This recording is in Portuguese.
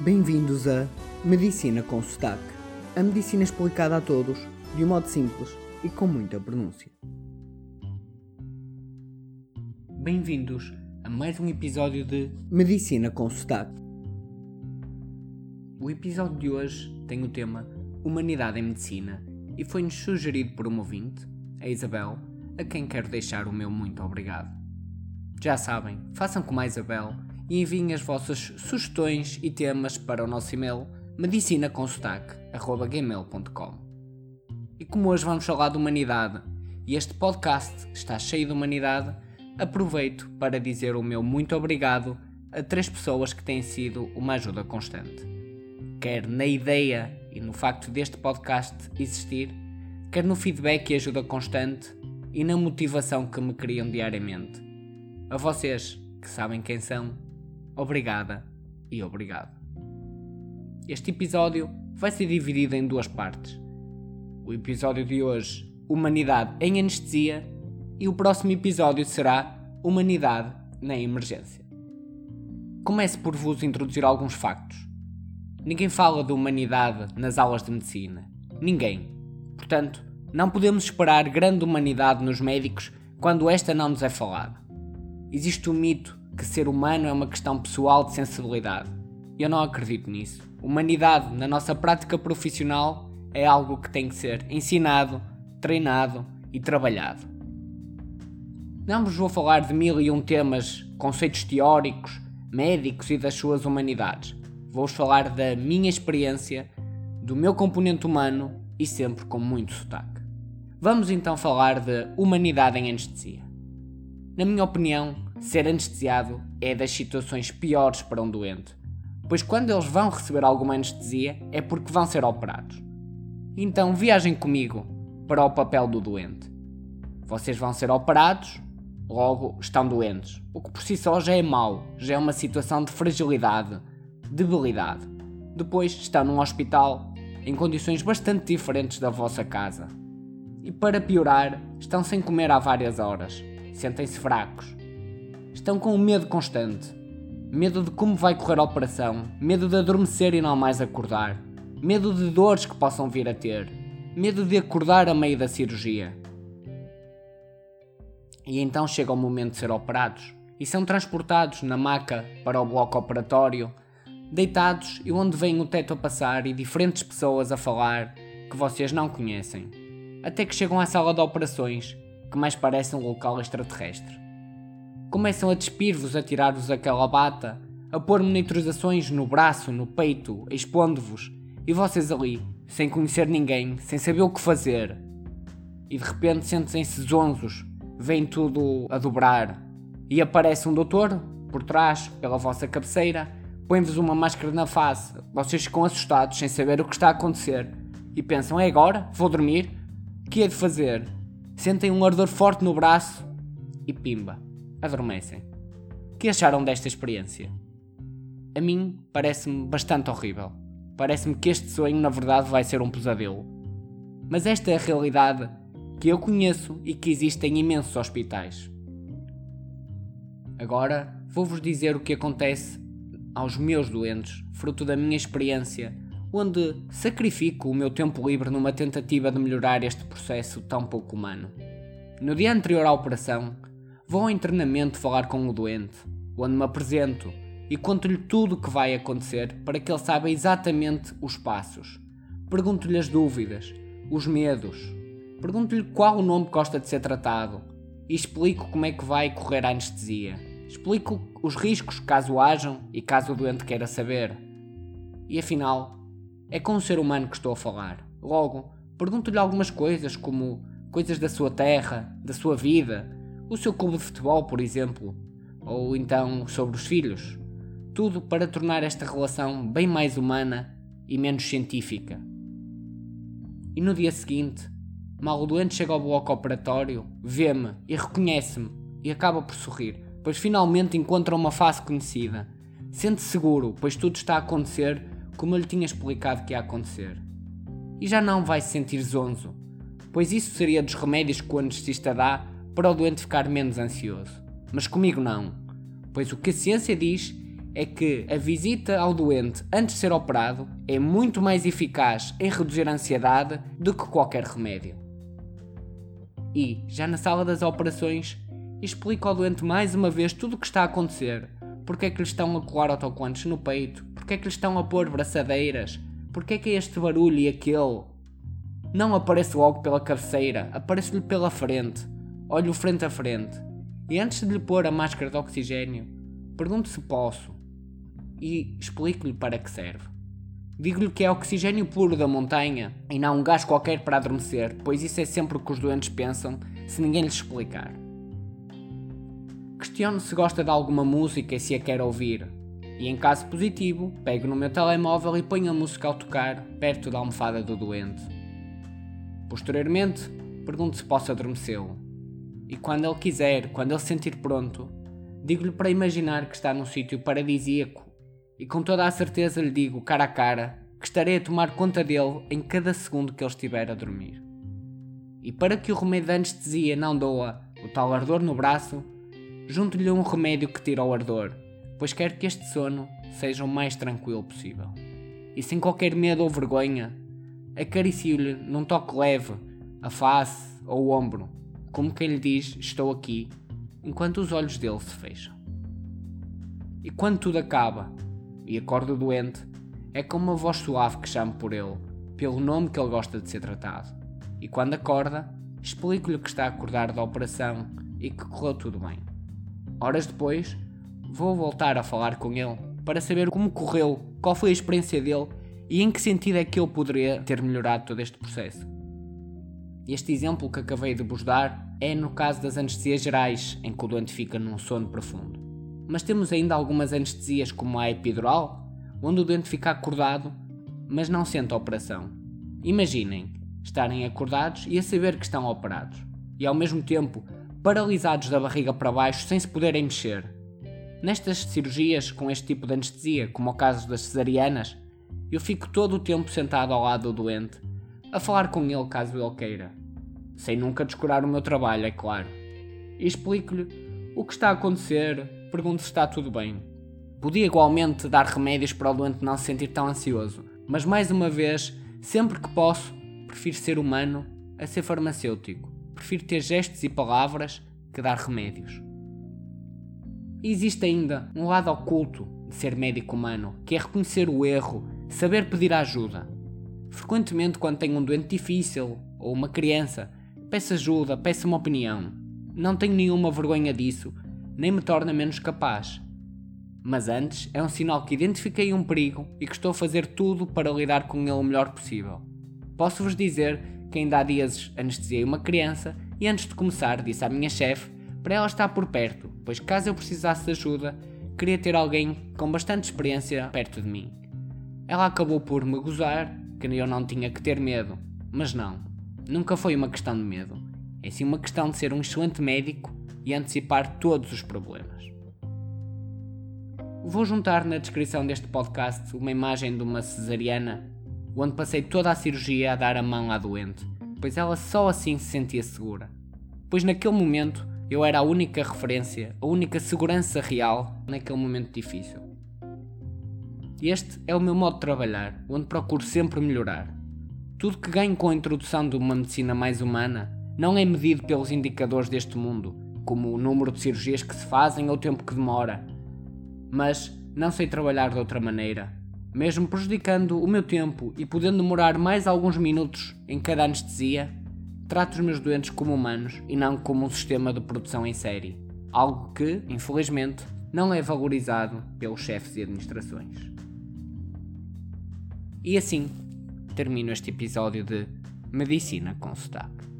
Bem-vindos a Medicina com Sotaque. A medicina explicada a todos, de um modo simples e com muita pronúncia. Bem-vindos a mais um episódio de Medicina com Sotaque. O episódio de hoje tem o tema Humanidade em Medicina e foi-nos sugerido por uma ouvinte, a Isabel, a quem quero deixar o meu muito obrigado. Já sabem, façam como a Isabel e enviem as vossas sugestões e temas para o nosso e-mail medicinaconsotaque.gmail.com E como hoje vamos falar de humanidade e este podcast está cheio de humanidade, aproveito para dizer o meu muito obrigado a três pessoas que têm sido uma ajuda constante. Quer na ideia e no facto deste podcast existir, quer no feedback e ajuda constante e na motivação que me criam diariamente. A vocês, que sabem quem são, obrigada e obrigado. Este episódio vai ser dividido em duas partes. O episódio de hoje, Humanidade em Anestesia, e o próximo episódio será Humanidade na Emergência. Comece por vos introduzir alguns factos. Ninguém fala de humanidade nas aulas de medicina. Ninguém. Portanto, não podemos esperar grande humanidade nos médicos quando esta não nos é falada. Existe o mito que ser humano é uma questão pessoal de sensibilidade. Eu não acredito nisso. Humanidade na nossa prática profissional é algo que tem que ser ensinado, treinado e trabalhado. Não vos vou falar de mil e um temas, conceitos teóricos, médicos e das suas humanidades. Vou-vos falar da minha experiência, do meu componente humano e sempre com muito sotaque. Vamos então falar de humanidade em anestesia. Na minha opinião, ser anestesiado é das situações piores para um doente, pois quando eles vão receber alguma anestesia é porque vão ser operados. Então viajem comigo para o papel do doente. Vocês vão ser operados, logo estão doentes, o que por si só já é mau, já é uma situação de fragilidade, debilidade. Depois estão num hospital em condições bastante diferentes da vossa casa. E para piorar, estão sem comer há várias horas, sentem-se fracos, estão com um medo constante. Medo de como vai correr a operação, medo de adormecer e não mais acordar, medo de dores que possam vir a ter, medo de acordar a meio da cirurgia. E então chega o momento de ser operados e são transportados na maca para o bloco operatório, deitados e onde vem o teto a passar e diferentes pessoas a falar que vocês não conhecem, até que chegam à sala de operações, que mais parece um local extraterrestre. Começam a despir-vos, a tirar-vos aquela bata, a pôr monitorizações no braço, no peito, expondo-vos, e vocês ali, sem conhecer ninguém, sem saber o que fazer. E de repente sentem-se zonzos, vem tudo a dobrar, e aparece um doutor, por trás, pela vossa cabeceira, põe-vos uma máscara na face, vocês ficam assustados, sem saber o que está a acontecer, e pensam: é agora? Vou dormir? O que é de fazer? Sentem um ardor forte no braço e pimba adormecem. O que acharam desta experiência? A mim parece-me bastante horrível. Parece-me que este sonho na verdade vai ser um pesadelo. Mas esta é a realidade que eu conheço e que existe em imensos hospitais. Agora vou-vos dizer o que acontece aos meus doentes, fruto da minha experiência, onde sacrifico o meu tempo livre numa tentativa de melhorar este processo tão pouco humano. No dia anterior à operação, Vou ao internamento falar com o doente, onde me apresento e conto-lhe tudo o que vai acontecer para que ele saiba exatamente os passos. Pergunto-lhe as dúvidas, os medos. Pergunto-lhe qual o nome que gosta de ser tratado e explico como é que vai correr a anestesia. Explico os riscos caso hajam e caso o doente queira saber. E afinal, é com um ser humano que estou a falar. Logo, pergunto-lhe algumas coisas como coisas da sua terra, da sua vida, o seu clube de futebol, por exemplo, ou então sobre os filhos. Tudo para tornar esta relação bem mais humana e menos científica. E no dia seguinte, mal o doente chega ao bloco operatório, vê-me e reconhece-me e acaba por sorrir, pois finalmente encontra uma face conhecida. Sente-se seguro, pois tudo está a acontecer como eu lhe tinha explicado que ia acontecer. E já não vai se sentir zonzo, pois isso seria dos remédios que o anestesista dá para o doente ficar menos ansioso. Mas comigo não, pois o que a ciência diz é que a visita ao doente antes de ser operado é muito mais eficaz em reduzir a ansiedade do que qualquer remédio. E, já na sala das operações, explica ao doente mais uma vez tudo o que está a acontecer. Porque é que lhe estão a colar autocolantes no peito? Porque é que lhe estão a pôr braçadeiras? Porque é que é este barulho e aquele? Não aparece logo pela cabeceira, aparece-lhe pela frente. Olho frente a frente. E antes de lhe pôr a máscara de oxigênio, pergunto se posso e explico-lhe para que serve. Digo-lhe que é oxigênio puro da montanha e não um gás qualquer para adormecer, pois isso é sempre o que os doentes pensam se ninguém lhes explicar. Questiono se gosta de alguma música e se a quer ouvir. E em caso positivo, pego no meu telemóvel e ponho a música ao tocar perto da almofada do doente. Posteriormente, pergunto se posso adormecê-lo. E quando ele quiser, quando ele se sentir pronto, digo-lhe para imaginar que está num sítio paradisíaco e com toda a certeza lhe digo, cara a cara, que estarei a tomar conta dele em cada segundo que ele estiver a dormir. E para que o remédio de anestesia não doa o tal ardor no braço, junto-lhe um remédio que tira o ardor, pois quero que este sono seja o mais tranquilo possível. E sem qualquer medo ou vergonha, acaricio-lhe num toque leve a face ou o ombro, como quem lhe diz: Estou aqui, enquanto os olhos dele se fecham. E quando tudo acaba e acorda doente, é com uma voz suave que chamo por ele, pelo nome que ele gosta de ser tratado. E quando acorda, explico-lhe que está a acordar da operação e que correu tudo bem. Horas depois, vou voltar a falar com ele para saber como correu, qual foi a experiência dele e em que sentido é que ele poderia ter melhorado todo este processo. Este exemplo que acabei de vos dar é no caso das anestesias gerais, em que o doente fica num sono profundo. Mas temos ainda algumas anestesias, como a epidural, onde o doente fica acordado, mas não sente a operação. Imaginem estarem acordados e a saber que estão operados, e ao mesmo tempo paralisados da barriga para baixo sem se poderem mexer. Nestas cirurgias com este tipo de anestesia, como o caso das cesarianas, eu fico todo o tempo sentado ao lado do doente, a falar com ele caso ele queira, sem nunca descurar o meu trabalho, é claro. E explico-lhe o que está a acontecer, pergunto se está tudo bem. Podia igualmente dar remédios para o doente não se sentir tão ansioso, mas mais uma vez, sempre que posso, prefiro ser humano a ser farmacêutico. Prefiro ter gestos e palavras que dar remédios. E existe ainda um lado oculto de ser médico humano, que é reconhecer o erro, saber pedir ajuda. Frequentemente, quando tenho um doente difícil ou uma criança, peço ajuda, peço uma opinião. Não tenho nenhuma vergonha disso nem me torna menos capaz. Mas antes é um sinal que identifiquei um perigo e que estou a fazer tudo para lidar com ele o melhor possível. Posso-vos dizer que ainda há dias anestesiei uma criança e antes de começar disse à minha chefe para ela estar por perto, pois caso eu precisasse de ajuda, queria ter alguém com bastante experiência perto de mim. Ela acabou por me gozar que eu não tinha que ter medo, mas não, nunca foi uma questão de medo. É sim uma questão de ser um excelente médico e antecipar todos os problemas. Vou juntar na descrição deste podcast uma imagem de uma cesariana, onde passei toda a cirurgia a dar a mão à doente, pois ela só assim se sentia segura. Pois naquele momento eu era a única referência, a única segurança real naquele momento difícil. Este é o meu modo de trabalhar, onde procuro sempre melhorar. Tudo que ganho com a introdução de uma medicina mais humana não é medido pelos indicadores deste mundo, como o número de cirurgias que se fazem ou o tempo que demora. Mas não sei trabalhar de outra maneira, mesmo prejudicando o meu tempo e podendo demorar mais alguns minutos em cada anestesia. Trato os meus doentes como humanos e não como um sistema de produção em série, algo que, infelizmente, não é valorizado pelos chefes e administrações. E assim termino este episódio de Medicina com Sotaque.